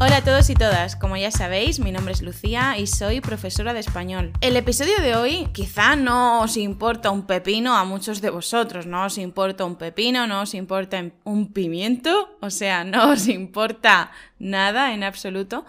Hola a todos y todas, como ya sabéis, mi nombre es Lucía y soy profesora de español. El episodio de hoy quizá no os importa un pepino a muchos de vosotros, no os importa un pepino, no os importa un pimiento, o sea, no os importa nada en absoluto,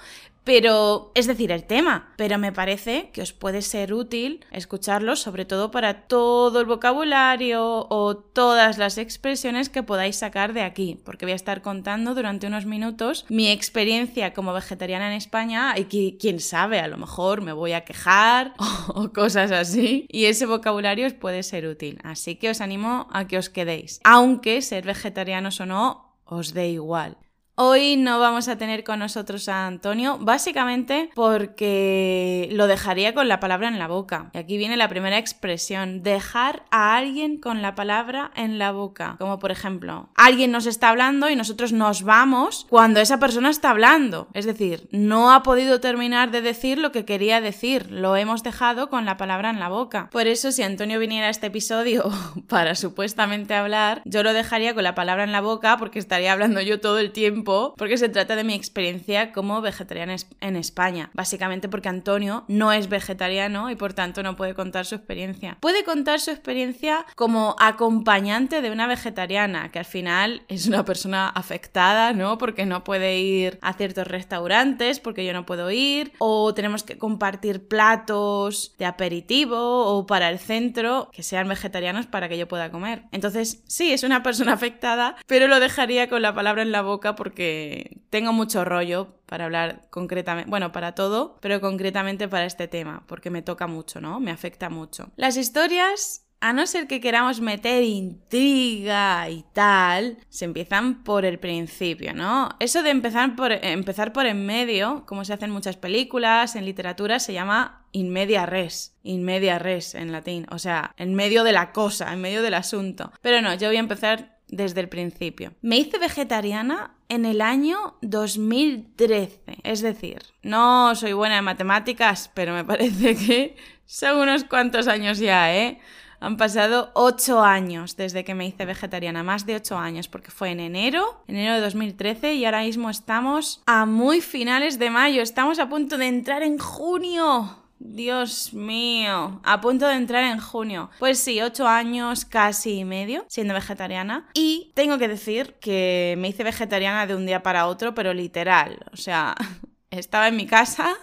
pero, es decir, el tema, pero me parece que os puede ser útil escucharlo, sobre todo para todo el vocabulario o todas las expresiones que podáis sacar de aquí, porque voy a estar contando durante unos minutos mi experiencia como vegetariana en España y que, quién sabe, a lo mejor me voy a quejar o cosas así, y ese vocabulario os puede ser útil. Así que os animo a que os quedéis, aunque ser vegetarianos o no, os dé igual. Hoy no vamos a tener con nosotros a Antonio, básicamente porque lo dejaría con la palabra en la boca. Y aquí viene la primera expresión, dejar a alguien con la palabra en la boca. Como por ejemplo, alguien nos está hablando y nosotros nos vamos cuando esa persona está hablando. Es decir, no ha podido terminar de decir lo que quería decir, lo hemos dejado con la palabra en la boca. Por eso, si Antonio viniera a este episodio para supuestamente hablar, yo lo dejaría con la palabra en la boca porque estaría hablando yo todo el tiempo porque se trata de mi experiencia como vegetariana en España. Básicamente porque Antonio no es vegetariano y por tanto no puede contar su experiencia. Puede contar su experiencia como acompañante de una vegetariana, que al final es una persona afectada, ¿no? Porque no puede ir a ciertos restaurantes, porque yo no puedo ir, o tenemos que compartir platos de aperitivo o para el centro que sean vegetarianos para que yo pueda comer. Entonces, sí, es una persona afectada, pero lo dejaría con la palabra en la boca porque tengo mucho rollo para hablar concretamente, bueno, para todo, pero concretamente para este tema, porque me toca mucho, ¿no? Me afecta mucho. Las historias a no ser que queramos meter intriga y tal, se empiezan por el principio, ¿no? Eso de empezar por, empezar por en medio, como se hace en muchas películas, en literatura, se llama in media res. In media res en latín. O sea, en medio de la cosa, en medio del asunto. Pero no, yo voy a empezar desde el principio. Me hice vegetariana en el año 2013, es decir, no soy buena en matemáticas, pero me parece que son unos cuantos años ya, ¿eh? Han pasado ocho años desde que me hice vegetariana, más de ocho años, porque fue en enero, enero de 2013, y ahora mismo estamos a muy finales de mayo, estamos a punto de entrar en junio. Dios mío, a punto de entrar en junio. Pues sí, ocho años casi y medio siendo vegetariana. Y tengo que decir que me hice vegetariana de un día para otro, pero literal. O sea, estaba en mi casa.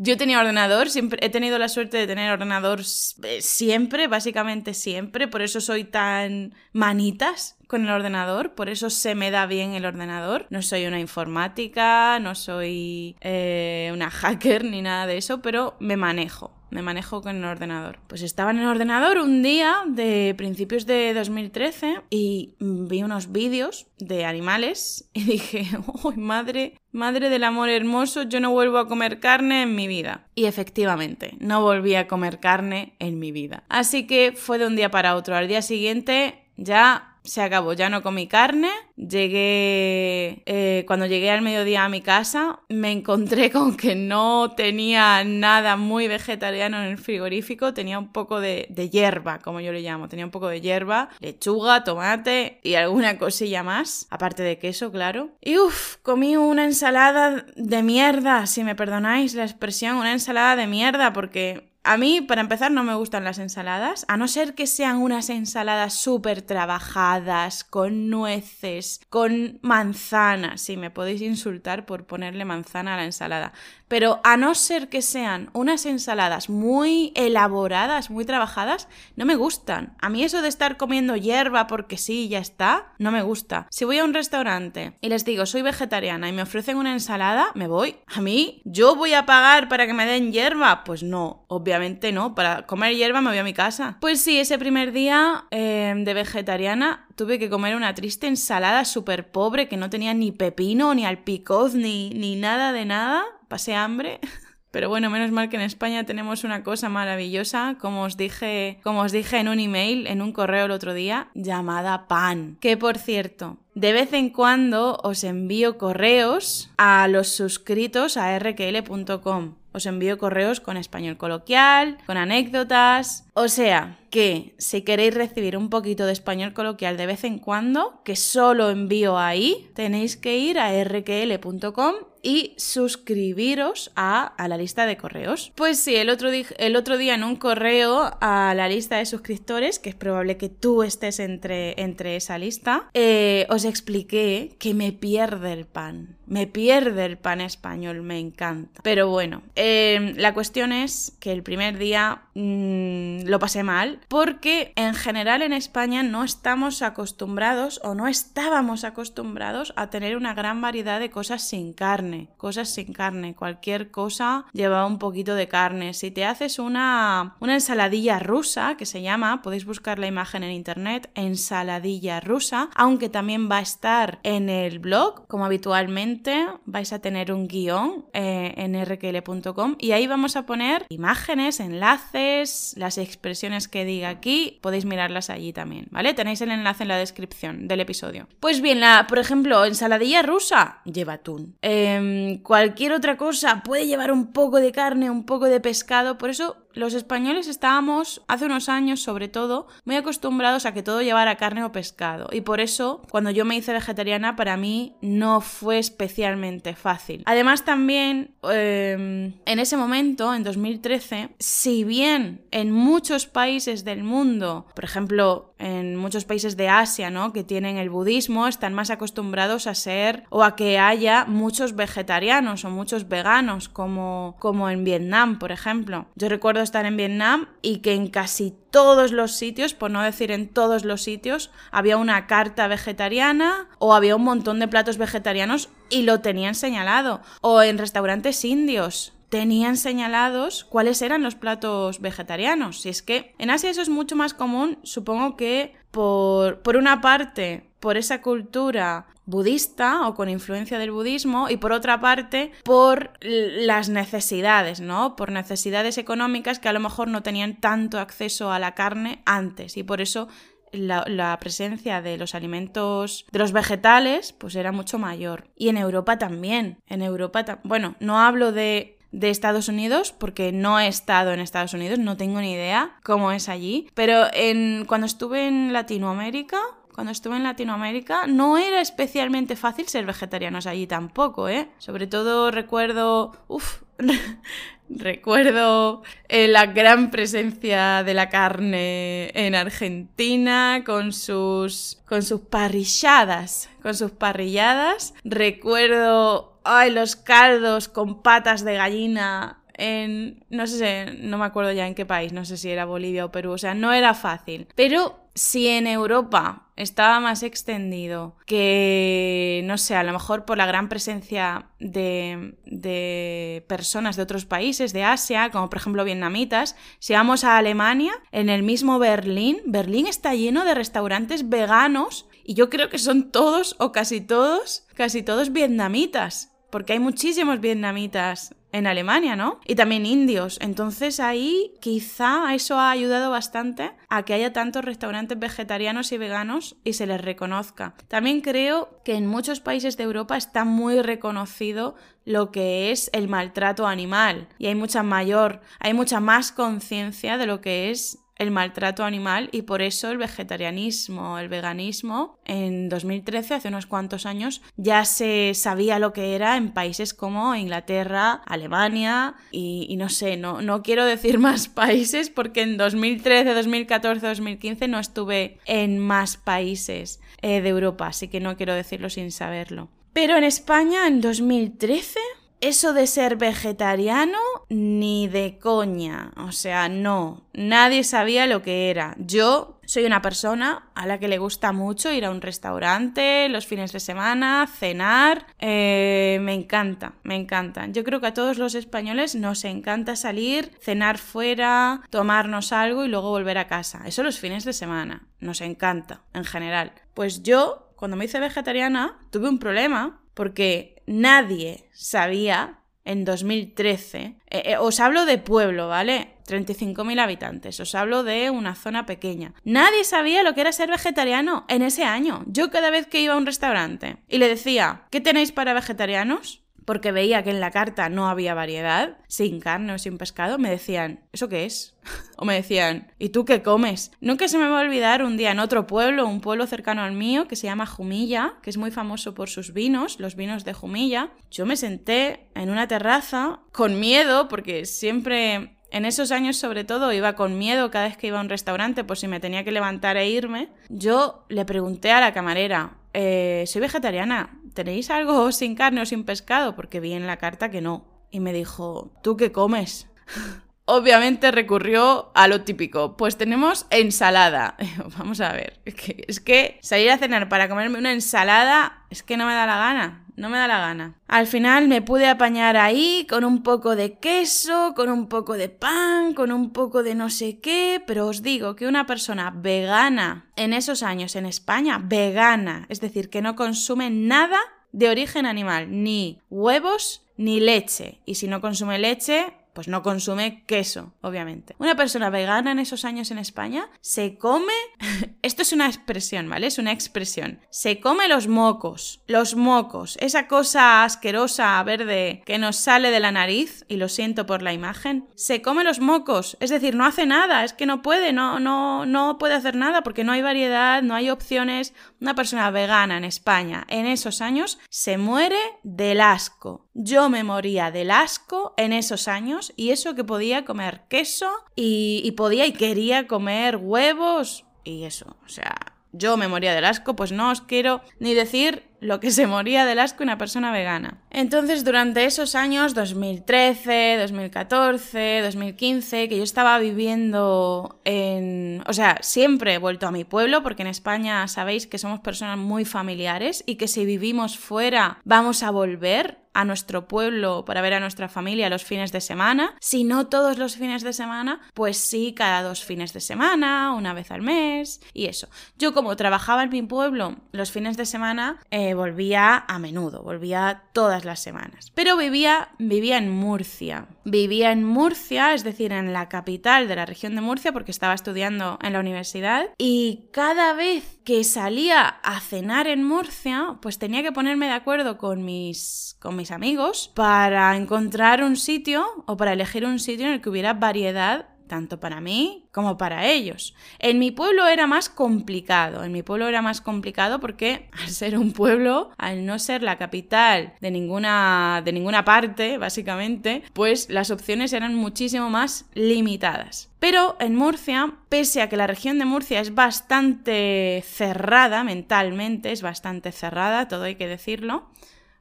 Yo tenía ordenador, siempre he tenido la suerte de tener ordenador eh, siempre, básicamente siempre, por eso soy tan manitas con el ordenador, por eso se me da bien el ordenador. No soy una informática, no soy eh, una hacker ni nada de eso, pero me manejo. Me manejo con el ordenador. Pues estaba en el ordenador un día de principios de 2013 y vi unos vídeos de animales y dije, ¡ay, madre! Madre del amor hermoso, yo no vuelvo a comer carne en mi vida. Y efectivamente, no volví a comer carne en mi vida. Así que fue de un día para otro. Al día siguiente ya se acabó, ya no comí carne. Llegué, eh, cuando llegué al mediodía a mi casa, me encontré con que no tenía nada muy vegetariano en el frigorífico, tenía un poco de, de hierba, como yo le llamo, tenía un poco de hierba, lechuga, tomate y alguna cosilla más, aparte de queso, claro. Y uff, comí una ensalada de mierda, si me perdonáis la expresión, una ensalada de mierda, porque a mí, para empezar, no me gustan las ensaladas, a no ser que sean unas ensaladas súper trabajadas, con nueces, con manzanas. Sí, me podéis insultar por ponerle manzana a la ensalada. Pero a no ser que sean unas ensaladas muy elaboradas, muy trabajadas, no me gustan. A mí eso de estar comiendo hierba porque sí, ya está, no me gusta. Si voy a un restaurante y les digo soy vegetariana y me ofrecen una ensalada, me voy. A mí, ¿yo voy a pagar para que me den hierba? Pues no, obviamente no. Para comer hierba me voy a mi casa. Pues sí, ese primer día eh, de vegetariana tuve que comer una triste ensalada súper pobre que no tenía ni pepino, ni alpicoz, ni, ni nada de nada pasé hambre. Pero bueno, menos mal que en España tenemos una cosa maravillosa, como os dije, como os dije en un email, en un correo el otro día, llamada pan. Que por cierto, de vez en cuando os envío correos a los suscritos a rql.com. Os envío correos con español coloquial, con anécdotas, O sea, que si queréis recibir un poquito de español coloquial de vez en cuando, que solo envío ahí, tenéis que ir a rql.com y suscribiros a, la lista de correos. Pues sí, el otro, el otro día en un correo a la lista de suscriptores, que es probable que tú estés entre, entre esa lista, eh, os expliqué que me pierde el pan. Me pierde el pan español, me encanta. Pero bueno, em, la cuestión es que el primer día mm, lo pasé mal porque en general en España no estamos acostumbrados o no estábamos acostumbrados a tener una gran variedad de cosas sin carne. Cosas sin carne. Cualquier cosa lleva un poquito de carne. Si te haces una, una ensaladilla rusa, que se llama, podéis buscar la imagen en internet, ensaladilla rusa, aunque también va a estar en el blog, como habitualmente vais a tener un guion eh, en rql.com y ahí vamos a poner imágenes, enlaces, las expresiones que diga aquí, podéis mirarlas allí también, ¿vale? Tenéis el enlace en la descripción del episodio. Pues bien, la, por ejemplo, ensaladilla rusa lleva atún. Em, cualquier otra cosa puede llevar un poco de carne, un poco de pescado, por eso los españoles estábamos, hace unos años sobre todo, muy acostumbrados a que todo llevara carne o pescado. Y por eso, cuando yo me hice vegetariana, para mí no fue especialmente fácil. Además, también, em, en ese momento, en 2013, si bien en muchos países del mundo, por ejemplo, en muchos países de Asia, ¿no? Que tienen el budismo, están más acostumbrados a ser o a que haya muchos vegetarianos o muchos veganos, como, como en Vietnam, por ejemplo. Yo recuerdo estar en Vietnam y que en casi todos los sitios, por no decir en todos los sitios, había una carta vegetariana o había un montón de platos vegetarianos y lo tenían señalado. O en restaurantes indios tenían señalados cuáles eran los platos vegetarianos. Si es que en Asia eso es mucho más común, supongo que por, por una parte, por esa cultura budista o con influencia del budismo y por otra parte por las necesidades, ¿no? Por necesidades económicas que a lo mejor no tenían tanto acceso a la carne antes y por eso la, presencia de los alimentos, de los vegetales, pues era mucho mayor. Y en Europa también. En Europa, bueno, no hablo de de Estados Unidos, porque no he estado en Estados Unidos, no tengo ni idea cómo es allí, pero en, cuando estuve en Latinoamérica, cuando estuve en Latinoamérica, no era especialmente fácil ser vegetarianos allí tampoco, ¿eh? Sobre todo recuerdo, uff, recuerdo eh, la gran presencia de la carne en Argentina con sus con sus parrilladas, con sus parrilladas. Recuerdo ay, los caldos con patas de gallina en, no sé, no me acuerdo ya en qué país, no sé si era Bolivia o Perú, o sea, no era fácil. Pero si en Europa estaba más extendido, que no sé, a lo mejor por la gran presencia de, de, personas de otros países, de Asia, como por ejemplo vietnamitas, si vamos a Alemania, en el mismo Berlín, Berlín está lleno de restaurantes veganos y yo creo que son todos o casi todos, casi todos vietnamitas porque hay muchísimos vietnamitas en Alemania, ¿no? Y también indios. Entonces ahí quizá eso ha ayudado bastante a que haya tantos restaurantes vegetarianos y veganos y se les reconozca. También creo que en muchos países de Europa está muy reconocido lo que es el maltrato animal y hay mucha mayor, hay mucha más conciencia de lo que es el maltrato animal y por eso el vegetarianismo, el veganismo, en 2013, hace unos cuantos años, ya se sabía lo que era en países como Inglaterra, Alemania y, no sé, no, no quiero decir más países porque en 2013, 2014, 2015 no estuve en más países eh, de Europa, así que no quiero decirlo sin saberlo. Pero en España, en 2013, eso de ser vegetariano ni de coña. O sea, no. Nadie sabía lo que era. Yo soy una persona a la que le gusta mucho ir a un restaurante los fines de semana, cenar. Eh, me encanta, me encanta. Yo creo que a todos los españoles nos encanta salir, cenar fuera, tomarnos algo y luego volver a casa. Eso los fines de semana. Nos encanta, en general. Pues yo, cuando me hice vegetariana, tuve un problema porque nadie sabía en 2013, eh, eh, os hablo de pueblo, ¿vale? 35.000 habitantes, os hablo de una zona pequeña. Nadie sabía lo que era ser vegetariano en ese año. Yo cada vez que iba a un restaurante y le decía, ¿qué tenéis para vegetarianos? Porque veía que en la carta no había variedad, sin carne o sin pescado, me decían, ¿eso qué es? o me decían, ¿y tú qué comes? Nunca se me va a olvidar un día en otro pueblo, un pueblo cercano al mío, que se llama Jumilla, que es muy famoso por sus vinos, los vinos de Jumilla. Yo me senté en una terraza con miedo, porque siempre en esos años sobre todo iba con miedo cada vez que iba a un restaurante por si me tenía que levantar e irme. Yo le pregunté a la camarera, eh, soy vegetariana, ¿tenéis algo sin carne o sin pescado? Porque vi en la carta que no. Y me dijo, ¿tú qué comes? Obviamente recurrió a lo típico, pues tenemos ensalada. Vamos a ver, es que, salir a cenar para comerme una ensalada es que no me da la gana no me da la gana. Al final me pude apañar ahí con un poco de queso, con un poco de pan, con un poco de no sé qué, pero os digo que una persona vegana en esos años en España, vegana, es decir, que no consume nada de origen animal, ni huevos ni leche, y si no consume leche, pues no consume queso, obviamente. Una persona vegana en esos años en España se come, esto es una expresión, ¿vale? Es una expresión. Se come los mocos, los mocos, esa cosa asquerosa verde que nos sale de la nariz, y lo siento por la imagen, se come los mocos, es decir, no hace nada, es que no puede, no, no, no puede hacer nada porque no hay variedad, no hay opciones. Una persona vegana en España en esos años se muere del asco. Yo me moría del asco en esos años y eso que podía comer queso y, podía y quería comer huevos y eso. O sea, yo me moría del asco, pues no os quiero ni decir lo que se moría del asco una persona vegana. Entonces, durante esos años, 2013, 2014, 2015, que yo estaba viviendo en... O sea, siempre he vuelto a mi pueblo, porque en España sabéis que somos personas muy familiares y que si vivimos fuera vamos a volver a nuestro pueblo para ver a nuestra familia los fines de semana. Si no todos los fines de semana, pues sí, cada dos fines de semana, una vez al mes y eso. Yo como trabajaba en mi pueblo los fines de semana, eh, volvía a menudo, volvía todas las semanas. Pero vivía, vivía en Murcia. Vivía en Murcia, es decir, en la capital de la región de Murcia, porque estaba estudiando en la universidad. Y cada vez que salía a cenar en Murcia, pues tenía que ponerme de acuerdo con mis, con mis amigos para encontrar un sitio o para elegir un sitio en el que hubiera variedad tanto para mí como para ellos. En mi pueblo era más complicado, en mi pueblo era más complicado porque al ser un pueblo, al no ser la capital de ninguna de ninguna parte, básicamente, pues las opciones eran muchísimo más limitadas. Pero en Murcia, pese a que la región de Murcia es bastante cerrada mentalmente, es bastante cerrada, todo hay que decirlo,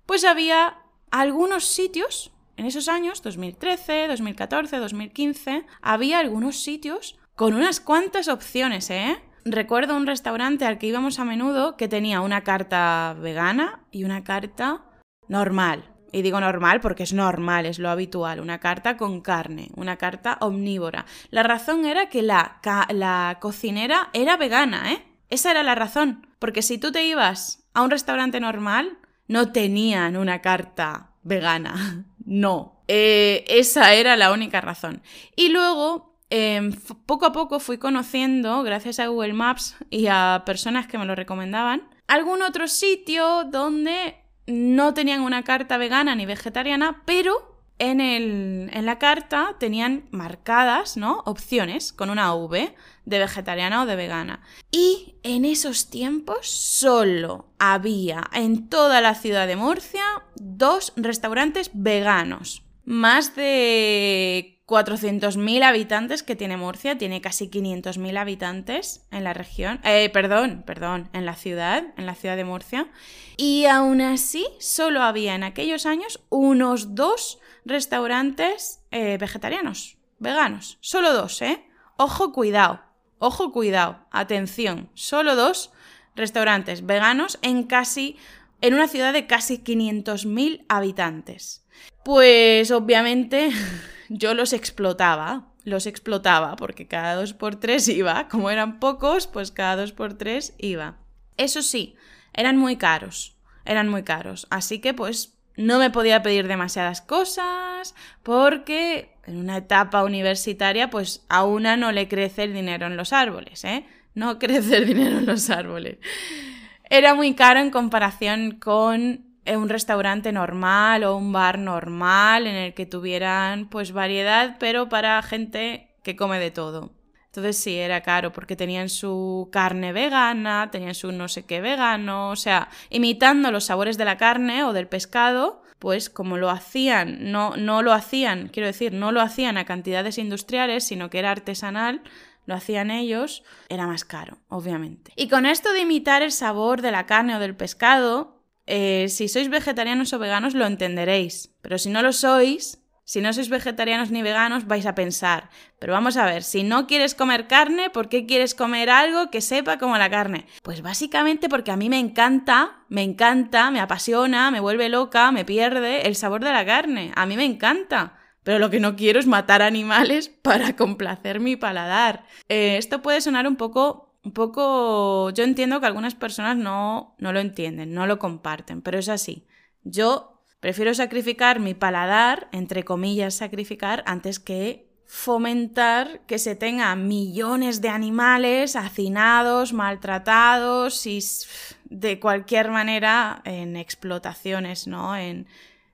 pues había algunos sitios, en esos años, 2013, 2014, 2015, había algunos sitios con unas cuantas opciones, ¿eh? Recuerdo un restaurante al que íbamos a menudo que tenía una carta vegana y una carta normal. Y digo normal porque es normal, es lo habitual, una carta con carne, una carta omnívora. La razón era que la, la cocinera era vegana, ¿eh? Esa era la razón. Porque si tú te ibas a un restaurante normal, no tenían una carta vegana. No. Eh, esa era la única razón. Y luego, em, poco a poco fui conociendo, gracias a Google Maps y a personas que me lo recomendaban, algún otro sitio donde no tenían una carta vegana ni vegetariana, pero en, el, en la carta tenían marcadas, ¿no? Opciones con una V de vegetariana o de vegana. Y en esos tiempos solo había en toda la ciudad de Murcia dos restaurantes veganos. Más de 400.000 habitantes que tiene Murcia, tiene casi 500.000 habitantes en la región, eh, perdón, perdón, en la ciudad, en la ciudad de Murcia. Y aún así, solo había en aquellos años unos dos restaurantes eh, vegetarianos, veganos. Solo dos, ¿eh? Ojo, cuidado. Ojo, cuidado. Atención. Solo dos restaurantes veganos en casi. en una ciudad de casi 500.000 habitantes. Pues obviamente yo los explotaba. Los explotaba porque cada dos por tres iba. Como eran pocos, pues cada dos por tres iba. Eso sí, eran muy caros. Eran muy caros. Así que pues no me podía pedir demasiadas cosas porque en una etapa universitaria pues a una no le crece el dinero en los árboles, ¿eh? No crece el dinero en los árboles. Era muy caro en comparación con un restaurante normal o un bar normal en el que tuvieran pues variedad, pero para gente que come de todo. Entonces sí, era caro porque tenían su carne vegana, tenían su no sé qué vegano, o sea, imitando los sabores de la carne o del pescado, pues como lo hacían, no, no lo hacían, quiero decir, no lo hacían a cantidades industriales, sino que era artesanal, lo hacían ellos, era más caro, obviamente. Y con esto de imitar el sabor de la carne o del pescado, eh, si sois vegetarianos o veganos lo entenderéis, pero si no lo sois, si no sois vegetarianos ni veganos, vais a pensar, pero vamos a ver, si no quieres comer carne, ¿por qué quieres comer algo que sepa como la carne? Pues básicamente porque a mí me encanta, me encanta, me apasiona, me vuelve loca, me pierde el sabor de la carne. A mí me encanta. Pero lo que no quiero es matar animales para complacer mi paladar. Eh, esto puede sonar un poco un poco. Yo entiendo que algunas personas no, no, lo entienden, no lo comparten, pero es así. Yo Prefiero sacrificar mi paladar, entre comillas sacrificar, antes que fomentar que se tenga millones de animales hacinados, maltratados y de cualquier manera en explotaciones, ¿no? En,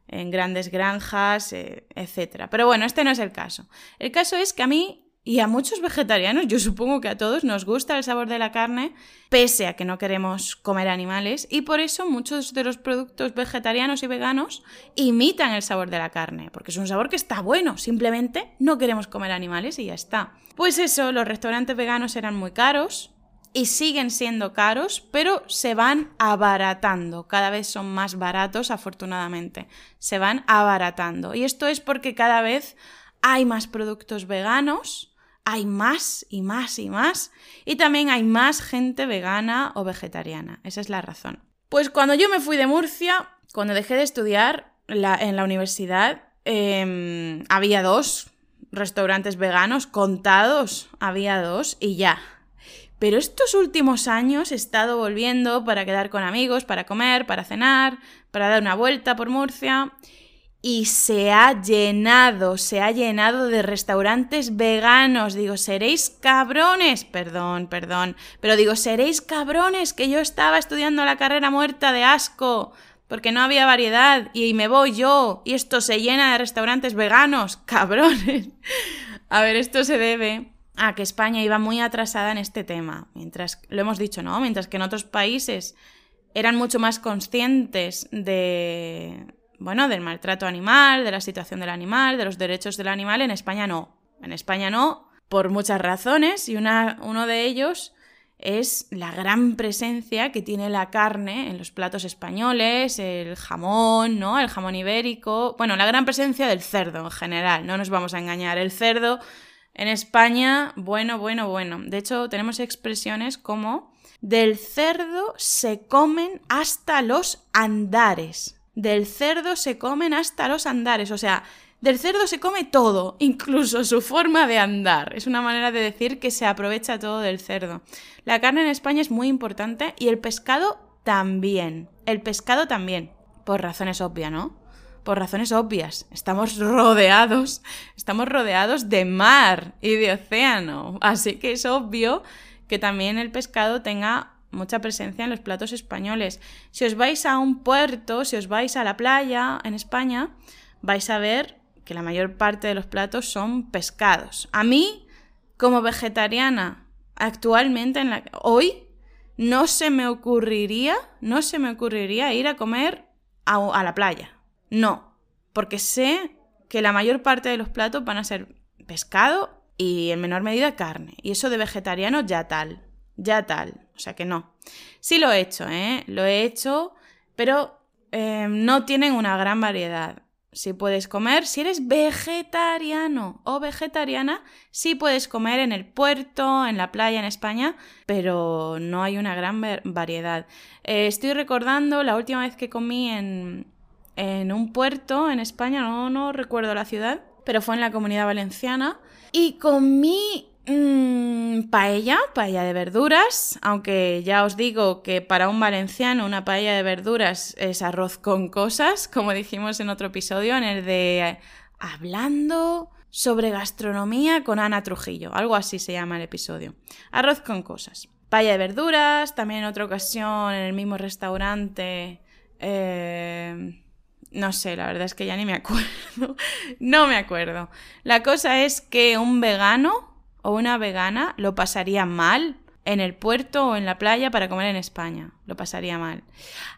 en grandes granjas, eh, etc. Pero bueno, este no es el caso. El caso es que a mí y a muchos vegetarianos, yo supongo que a todos, nos gusta el sabor de la carne, pese a que no queremos comer animales, y por eso muchos de los productos vegetarianos y veganos imitan el sabor de la carne, porque es un sabor que está bueno, simplemente no queremos comer animales y ya está. Pues eso, los restaurantes veganos eran muy caros, y siguen siendo caros, pero se van abaratando. Cada vez son más baratos, afortunadamente. Se van abaratando. Y esto es porque cada vez hay más productos veganos hay más y más y más. Y también hay más gente vegana o vegetariana. Esa es la razón. Pues cuando yo me fui de Murcia, cuando dejé de estudiar en la universidad, em, había dos restaurantes veganos contados. Había dos y ya. Pero estos últimos años he estado volviendo para quedar con amigos, para comer, para cenar, para dar una vuelta por Murcia y se ha llenado, se ha llenado de restaurantes veganos. Digo, seréis cabrones, perdón, perdón, pero digo, seréis cabrones que yo estaba estudiando la carrera muerta de asco porque no había variedad y me voy yo y esto se llena de restaurantes veganos, cabrones. A ver, esto se debe a que España iba muy atrasada en este tema, mientras lo hemos dicho, ¿no? Mientras que en otros países eran mucho más conscientes de bueno, del maltrato animal, de la situación del animal, de los derechos del animal, en España no. En España no, por muchas razones, y una, uno de ellos es la gran presencia que tiene la carne en los platos españoles, el jamón, ¿no? El jamón ibérico. Bueno, la gran presencia del cerdo en general, no nos vamos a engañar. El cerdo en España, bueno, bueno, bueno. De hecho, tenemos expresiones como del cerdo se comen hasta los andares. Del cerdo se comen hasta los andares, o sea, del cerdo se come todo, incluso su forma de andar. Es una manera de decir que se aprovecha todo del cerdo. La carne en España es muy importante y el pescado también. El pescado también. Por razones obvias, ¿no? Por razones obvias. Estamos rodeados, estamos rodeados de mar y de océano. Así que es obvio que también el pescado tenga mucha presencia en los platos españoles. Si os vais a un puerto, si os vais a la playa en España, vais a ver que la mayor parte de los platos son pescados. A mí, como vegetariana, actualmente, en la, hoy, no se me ocurriría, no se me ocurriría ir a comer a, a la playa. No, porque sé que la mayor parte de los platos van a ser pescado y en menor medida carne. Y eso de vegetariano ya tal ya tal. O sea que no. Sí lo he hecho, ¿eh? Lo he hecho, pero eh, no tienen una gran variedad. Si puedes comer, si eres vegetariano o vegetariana, sí puedes comer en el puerto, en la playa en España, pero no hay una gran variedad. Eh, estoy recordando la última vez que comí en, en un puerto en España, no, no recuerdo la ciudad, pero fue en la comunidad valenciana, y comí Mm, paella, paella de verduras, aunque ya os digo que para un valenciano una paella de verduras es arroz con cosas, como dijimos en otro episodio, en el de hablando sobre gastronomía con Ana Trujillo, algo así se llama el episodio. Arroz con cosas. Paella de verduras, también en otra ocasión en el mismo restaurante Eh, no sé, la verdad es que ya ni me acuerdo. no me acuerdo. La cosa es que un vegano o una vegana lo pasaría mal en el puerto o en la playa para comer en España. Lo pasaría mal.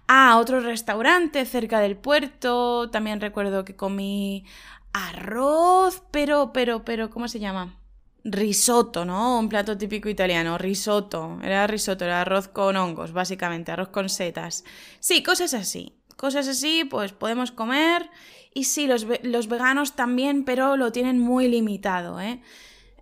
Ah, otro restaurante cerca del puerto. También recuerdo que comí arroz, pero, pero, pero, ¿cómo se llama? Risotto, ¿no? Un plato típico italiano, risotto. Era risotto, era arroz con hongos, básicamente, arroz con setas. Sí, cosas así. Cosas así, pues podemos comer. Y sí, los, los veganos también, pero lo tienen muy limitado, ¿eh?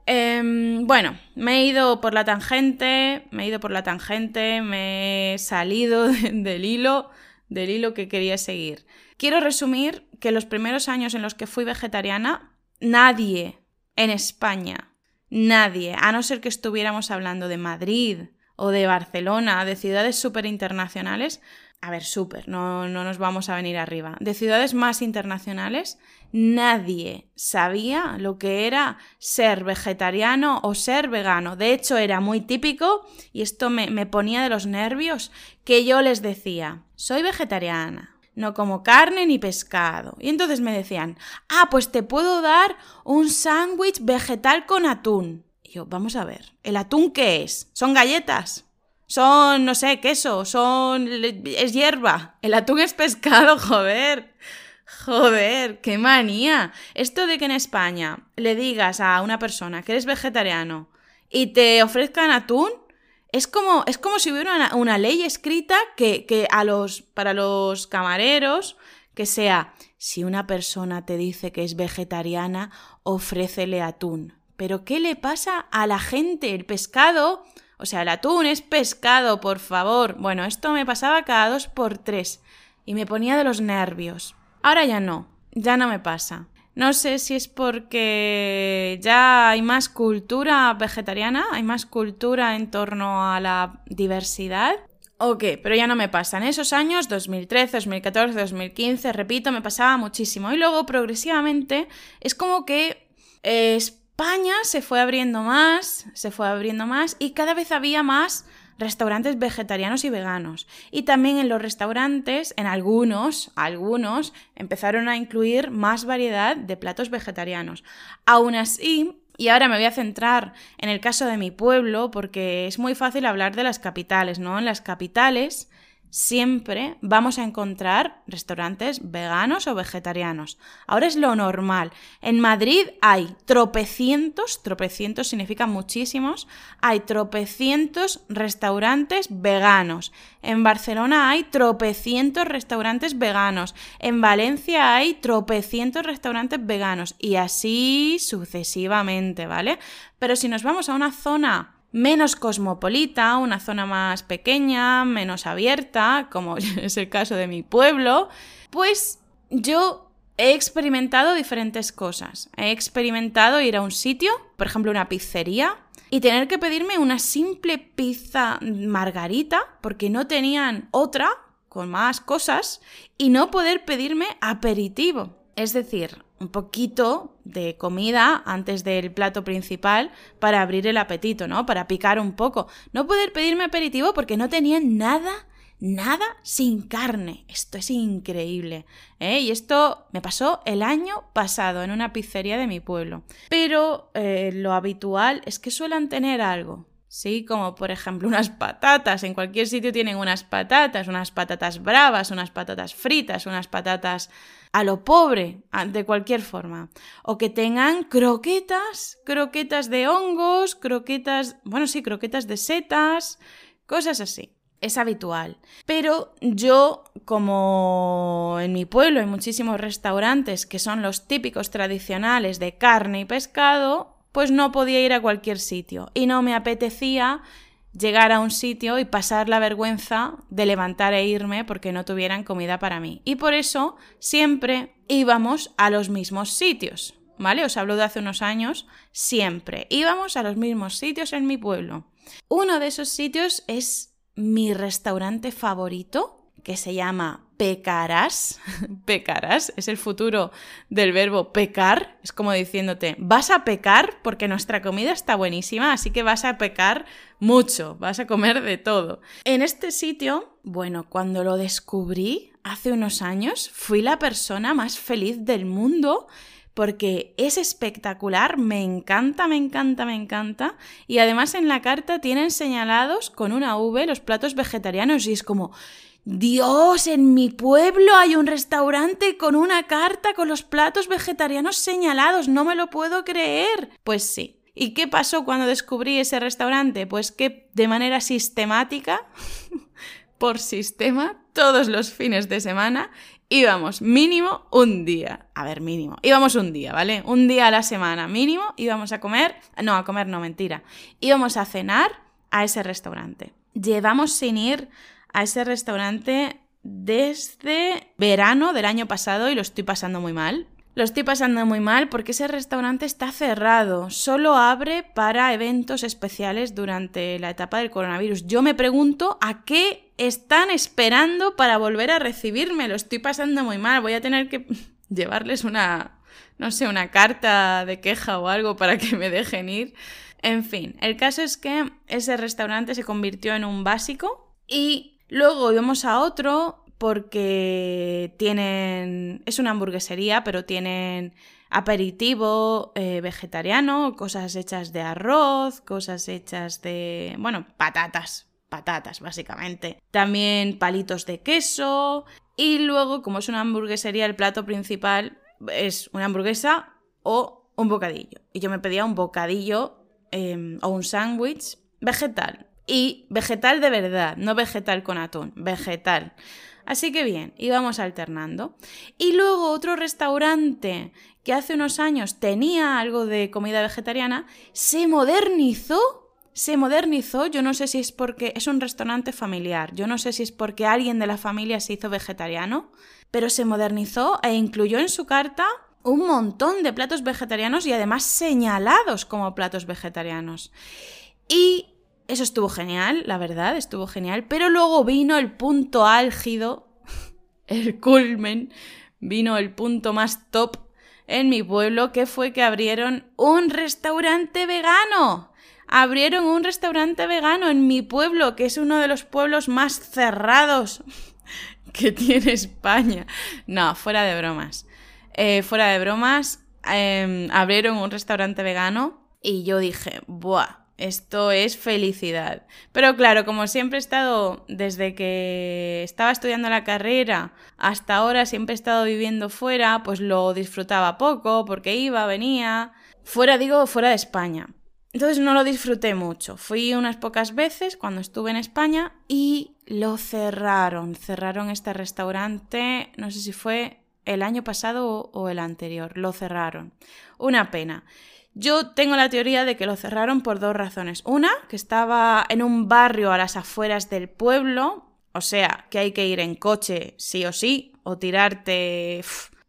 Em, bueno, me he ido por la tangente, me he ido por la tangente, me he salido del hilo, del hilo que quería seguir. Quiero resumir que los primeros años en los que fui vegetariana, nadie en España, nadie, a no ser que estuviéramos hablando de Madrid o de Barcelona, de ciudades súper internacionales, a ver, súper, no, no nos vamos a venir arriba, de ciudades más internacionales, nadie sabía lo que era ser vegetariano o ser vegano. De hecho, era muy típico, y esto me, me ponía de los nervios, que yo les decía, soy vegetariana, no como carne ni pescado. Y entonces me decían, ah, pues te puedo dar un sándwich vegetal con atún. Y yo, vamos a ver, ¿el atún qué es? ¿Son galletas? Son, no sé, queso, son... es hierba. El atún es pescado, joder. Joder, qué manía. Esto de que en España le digas a una persona que eres vegetariano y te ofrezcan atún, es como, es como si hubiera una, ley escrita que, que, a los, para los camareros, que sea, si una persona te dice que es vegetariana, ofrécele atún. Pero ¿qué le pasa a la gente? El pescado o sea, el atún es pescado, por favor. Bueno, esto me pasaba cada dos por tres y me ponía de los nervios. Ahora ya no, ya no me pasa. No sé si es porque ya hay más cultura vegetariana, hay más cultura en torno a la diversidad. O pero ya no me pasa. En esos años, 2013, 2014, 2015, repito, me pasaba muchísimo. Y luego, progresivamente, es como que España se fue abriendo más, se fue abriendo más y cada vez había más restaurantes vegetarianos y veganos. Y también en los restaurantes, en algunos, algunos, empezaron a incluir más variedad de platos vegetarianos. Aún así, y ahora me voy a centrar en el caso de mi pueblo, porque es muy fácil hablar de las capitales, ¿no? En las capitales siempre vamos a encontrar restaurantes veganos o vegetarianos. Ahora es lo normal. En Madrid hay tropecientos, tropecientos significa muchísimos, hay tropecientos restaurantes veganos. En Barcelona hay tropecientos restaurantes veganos. En Valencia hay tropecientos restaurantes veganos. Y así sucesivamente, ¿vale? Pero si nos vamos a una zona menos cosmopolita, una zona más pequeña, menos abierta, como es el caso de mi pueblo, pues yo he experimentado diferentes cosas. He experimentado ir a un sitio, por ejemplo una pizzería, y tener que pedirme una simple pizza margarita, porque no tenían otra con más cosas, y no poder pedirme aperitivo. Es decir, un poquito de comida antes del plato principal para abrir el apetito, ¿no? Para picar un poco. No poder pedirme aperitivo porque no tenía nada, nada sin carne. Esto es increíble. ¿eh? Y esto me pasó el año pasado en una pizzería de mi pueblo. Pero eh, lo habitual es que suelen tener algo. Sí, como por ejemplo unas patatas. En cualquier sitio tienen unas patatas, unas patatas bravas, unas patatas fritas, unas patatas a lo pobre, de cualquier forma. O que tengan croquetas, croquetas de hongos, croquetas, bueno, sí, croquetas de setas, cosas así. Es habitual. Pero yo, como en mi pueblo hay muchísimos restaurantes que son los típicos tradicionales de carne y pescado, pues no podía ir a cualquier sitio y no me apetecía llegar a un sitio y pasar la vergüenza de levantar e irme porque no tuvieran comida para mí. Y por eso siempre íbamos a los mismos sitios, ¿vale? Os hablo de hace unos años, siempre íbamos a los mismos sitios en mi pueblo. Uno de esos sitios es mi restaurante favorito, que se llama pecarás. pecarás es el futuro del verbo pecar. Es como diciéndote, vas a pecar porque nuestra comida está buenísima, así que vas a pecar mucho, vas a comer de todo. En este sitio, bueno, cuando lo descubrí hace unos años, fui la persona más feliz del mundo porque es espectacular, me encanta, me encanta, me encanta. Y además en la carta tienen señalados con una V los platos vegetarianos y es como, Dios, en mi pueblo hay un restaurante con una carta con los platos vegetarianos señalados, no me lo puedo creer. Pues sí. ¿Y qué pasó cuando descubrí ese restaurante? Pues que de manera sistemática, por sistema, todos los fines de semana íbamos mínimo un día. A ver, mínimo. Íbamos un día, ¿vale? Un día a la semana mínimo íbamos a comer. No, a comer no, mentira. Íbamos a cenar a ese restaurante. Llevamos sin ir a ese restaurante desde verano del año pasado y lo estoy pasando muy mal. Lo estoy pasando muy mal porque ese restaurante está cerrado, solo abre para eventos especiales durante la etapa del coronavirus. Yo me pregunto a qué están esperando para volver a recibirme, lo estoy pasando muy mal, voy a tener que llevarles una, no sé, una carta de queja o algo para que me dejen ir. En fin, el caso es que ese restaurante se convirtió en un básico y Luego íbamos a otro porque tienen, es una hamburguesería, pero tienen aperitivo eh, vegetariano, cosas hechas de arroz, cosas hechas de, bueno, patatas, patatas básicamente. También palitos de queso y luego, como es una hamburguesería, el plato principal es una hamburguesa o un bocadillo. Y yo me pedía un bocadillo em, o un sándwich vegetal y vegetal de verdad, no vegetal con atún, vegetal. Así que bien, íbamos alternando. Y luego otro restaurante que hace unos años tenía algo de comida vegetariana, se modernizó. Se modernizó, yo no sé si es porque es un restaurante familiar, yo no sé si es porque alguien de la familia se hizo vegetariano, pero se modernizó e incluyó en su carta un montón de platos vegetarianos y además señalados como platos vegetarianos. Y eso estuvo genial, la verdad, estuvo genial. Pero luego vino el punto álgido, el culmen, vino el punto más top en mi pueblo, que fue que abrieron un restaurante vegano. Abrieron un restaurante vegano en mi pueblo, que es uno de los pueblos más cerrados que tiene España. No, fuera de bromas. Eh, fuera de bromas, em, abrieron un restaurante vegano y yo dije, ¡buah! Esto es felicidad. Pero claro, como siempre he estado, desde que estaba estudiando la carrera hasta ahora, siempre he estado viviendo fuera, pues lo disfrutaba poco, porque iba, venía. Fuera, digo, fuera de España. Entonces no lo disfruté mucho. Fui unas pocas veces cuando estuve en España y lo cerraron. Cerraron este restaurante, no sé si fue el año pasado o el anterior. Lo cerraron. Una pena. Yo tengo la teoría de que lo cerraron por dos razones. Una, que estaba en un barrio a las afueras del pueblo, o sea, que hay que ir en coche sí o sí, o tirarte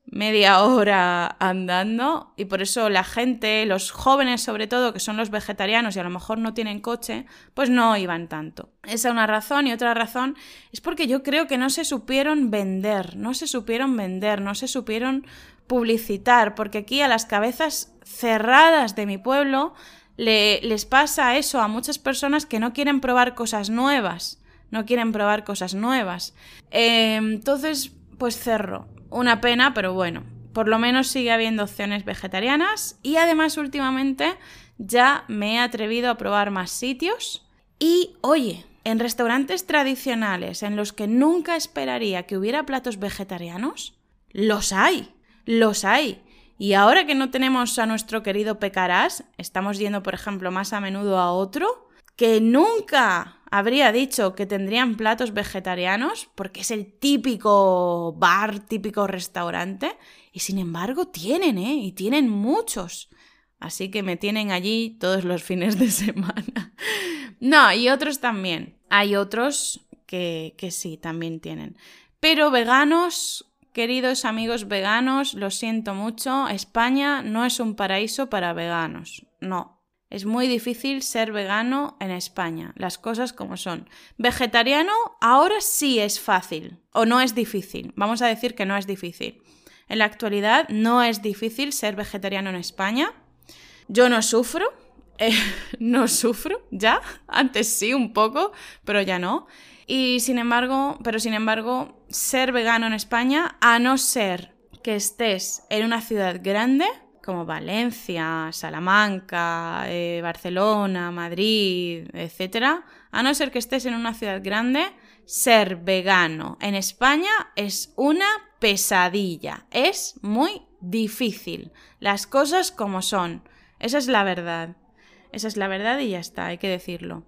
media hora andando, y por eso la gente, los jóvenes sobre todo, que son los vegetarianos y a lo mejor no tienen coche, pues no iban tanto. Esa es una razón, y otra razón es porque yo creo que no se supieron vender, no se supieron vender, no se supieron publicitar, porque aquí a las cabezas cerradas de mi pueblo le, les pasa eso a muchas personas que no quieren probar cosas nuevas, no quieren probar cosas nuevas. Eh, entonces, pues cerro. Una pena, pero bueno, por lo menos sigue habiendo opciones vegetarianas y además últimamente ya me he atrevido a probar más sitios y oye, en restaurantes tradicionales en los que nunca esperaría que hubiera platos vegetarianos, los hay los hay. Y ahora que no tenemos a nuestro querido Pecarás, estamos yendo, por ejemplo, más a menudo a otro, que nunca habría dicho que tendrían platos vegetarianos, porque es el típico bar, típico restaurante, y sin embargo tienen, ¿eh? Y tienen muchos. Así que me tienen allí todos los fines de semana. no, y otros también. Hay otros que, que sí, también tienen. Pero veganos Queridos amigos veganos, lo siento mucho, España no es un paraíso para veganos, no. Es muy difícil ser vegano en España, las cosas como son. Vegetariano ahora sí es fácil, o no es difícil. Vamos a decir que no es difícil. En la actualidad no es difícil ser vegetariano en España. Yo no sufro, eh, no sufro ya. Antes sí un poco, pero ya no. Y sin embargo, pero sin embargo, ser vegano en España, a no ser que estés en una ciudad grande, como Valencia, Salamanca, eh, Barcelona, Madrid, etc., a no ser que estés en una ciudad grande, ser vegano en España es una pesadilla. Es muy difícil. Las cosas como son. Esa es la verdad. Esa es la verdad y ya está, hay que decirlo.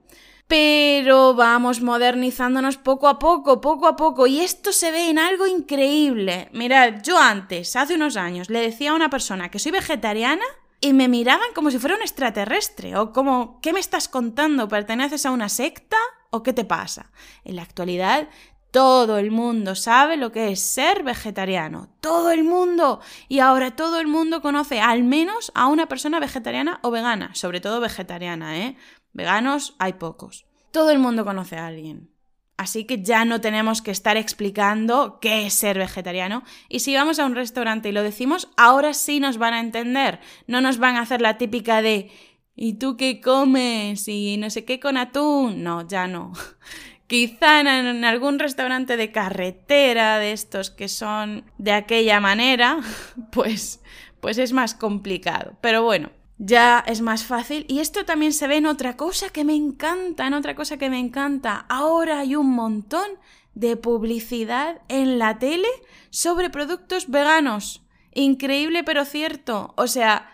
Pero vamos modernizándonos poco a poco, poco a poco, y esto se ve en algo increíble. Mirad, yo antes, hace unos años, le decía a una persona que soy vegetariana y me miraban como si fuera un extraterrestre, o como, ¿qué me estás contando? ¿Perteneces a una secta? ¿O qué te pasa? En la actualidad todo el mundo sabe lo que es ser vegetariano. Todo el mundo. Y ahora todo el mundo conoce al menos a una persona vegetariana o vegana. Sobre todo vegetariana, ¿eh? Veganos hay pocos. Todo el mundo conoce a alguien. Así que ya no tenemos que estar explicando qué es ser vegetariano. Y si vamos a un restaurante y lo decimos, ahora sí nos van a entender. No nos van a hacer la típica de ¿y tú qué comes? y no sé qué con atún. No, ya no. Quizá en, algún restaurante de carretera, de estos que son de aquella manera, pues, pues es más complicado. Pero bueno, ya es más fácil. Y esto también se ve en otra cosa que me encanta, en otra cosa que me encanta. Ahora hay un montón de publicidad en la tele sobre productos veganos. Increíble pero cierto. O sea,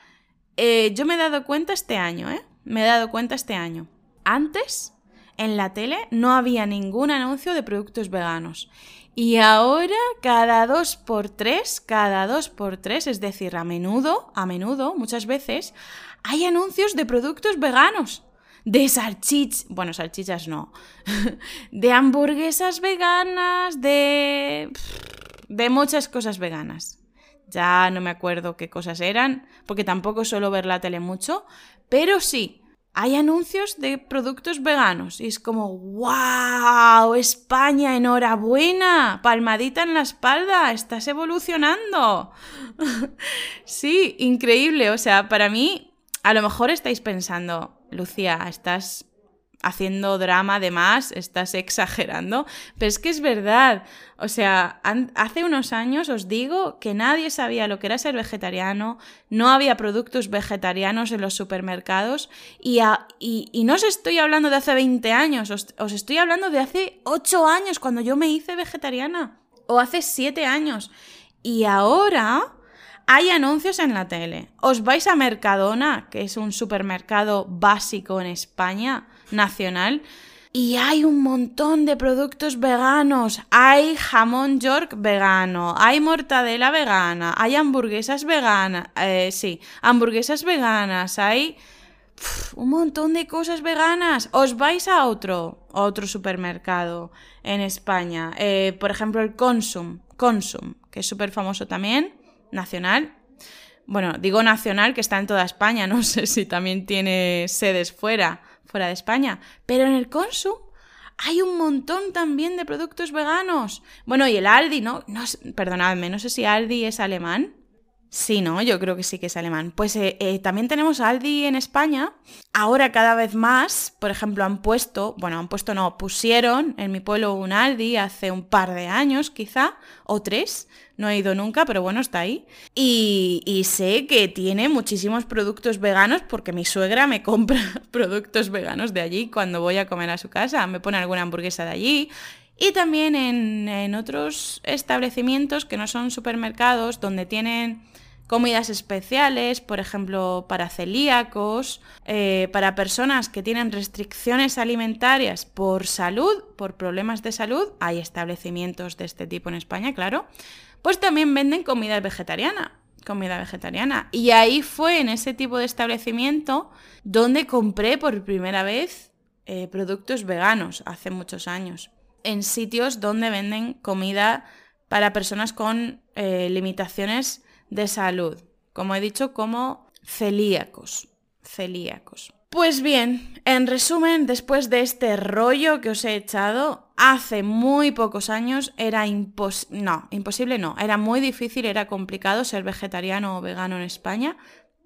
eh, yo me he dado cuenta este año, ¿eh? Me he dado cuenta este año. Antes en la tele no había ningún anuncio de productos veganos. Y ahora cada dos por tres, cada dos por tres, es decir, a menudo, a menudo, muchas veces, hay anuncios de productos veganos. De salchichas, bueno, salchichas no, de hamburguesas veganas, de... de muchas cosas veganas. Ya no me acuerdo qué cosas eran, porque tampoco suelo ver la tele mucho, pero sí, hay anuncios de productos veganos y es como, wow, España, enhorabuena, palmadita en la espalda, estás evolucionando. sí, increíble, o sea, para mí, a lo mejor estáis pensando, Lucía, estás haciendo drama de más, estás exagerando, pero es que es verdad. O sea, hace unos años os digo que nadie sabía lo que era ser vegetariano, no había productos vegetarianos en los supermercados y, no os estoy hablando de hace 20 años, os, os estoy hablando de hace 8 años cuando yo me hice vegetariana o hace 7 años. Y ahora hay anuncios en la tele. Os vais a Mercadona, que es un supermercado básico en España, nacional, y hay un montón de productos veganos. Hay jamón York vegano, hay mortadela vegana, hay hamburguesas veganas, eh, sí, hamburguesas veganas, hay un montón de cosas veganas. Os vais a otro, otro supermercado en España, eh, por ejemplo el Consum, Consum, que es súper famoso también nacional. Bueno, digo nacional que está en toda España, no sé si también tiene sedes fuera, fuera de España, pero en el Consum hay un montón también de productos veganos. Bueno, y el Aldi, ¿no? no perdonadme, no sé si Aldi es alemán. Sí, ¿no? Yo creo que sí que es alemán. Pues eh, eh, también tenemos Aldi en España. Ahora cada vez más, por ejemplo, han puesto, bueno, han puesto no, pusieron en mi pueblo un Aldi hace un par de años quizá, o tres. No he ido nunca, pero bueno, está ahí. Y, y sé que tiene muchísimos productos veganos porque mi suegra me compra productos veganos de allí cuando voy a comer a su casa. Me pone alguna hamburguesa de allí y también en, en, otros establecimientos que no son supermercados, donde tienen comidas especiales, por ejemplo, para celíacos, eh, para personas que tienen restricciones alimentarias por salud, por problemas de salud, hay establecimientos de este tipo en España, claro, pues también venden comida vegetariana comida vegetariana. Y ahí fue en ese tipo de establecimiento donde compré por primera vez eh, productos veganos hace muchos años. En sitios donde venden comida para personas con eh, limitaciones de salud, como he dicho, como celíacos, celíacos. Pues bien, en resumen, después de este rollo que os he echado, hace muy pocos años era imposible, no, imposible no, era muy difícil, era complicado ser vegetariano o vegano en España,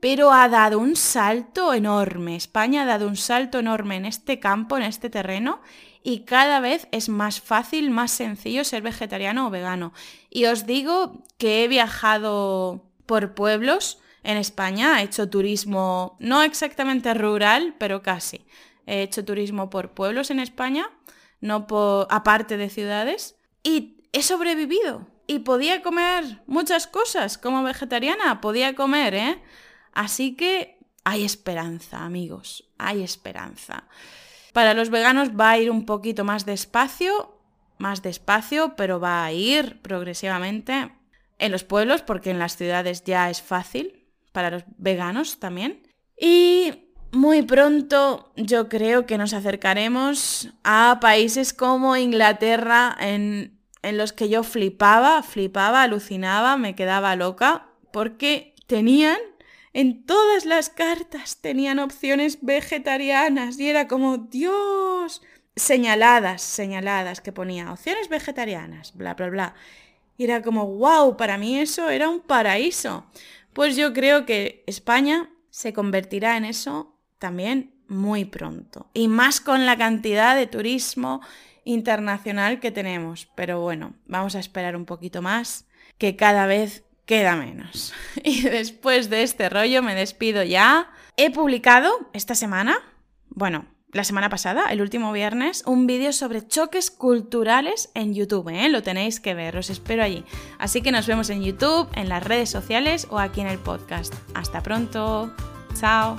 pero ha dado un salto enorme. España ha dado un salto enorme en este campo, en este terreno, y cada vez es más fácil, más sencillo ser vegetariano o vegano. Y os digo que he viajado por pueblos en España, he hecho turismo no exactamente rural, pero casi. He hecho turismo por pueblos en España, no por aparte de ciudades, y he sobrevivido. Y podía comer muchas cosas como vegetariana, podía comer, ¿eh? Así que hay esperanza, amigos, hay esperanza. Para los veganos va a ir un poquito más despacio, más despacio, pero va a ir progresivamente en los pueblos, porque en las ciudades ya es fácil, para los veganos también. Y muy pronto yo creo que nos acercaremos a países como Inglaterra, en, los que yo flipaba, flipaba, alucinaba, me quedaba loca, porque tenían en todas las cartas tenían opciones vegetarianas y era como, Dios, señaladas, señaladas, que ponía opciones vegetarianas, bla, bla, bla. Y era como, wow, para mí eso era un paraíso. Pues yo creo que España se convertirá en eso también muy pronto. Y más con la cantidad de turismo internacional que tenemos. Pero bueno, vamos a esperar un poquito más, que cada vez queda menos. Y después de este rollo me despido ya. He publicado esta semana, bueno, la semana pasada, el último viernes, un vídeo sobre choques culturales en YouTube, ¿eh? Lo tenéis que ver, os espero allí. Así que nos vemos en YouTube, en las redes sociales o aquí en el podcast. Hasta pronto. Chao.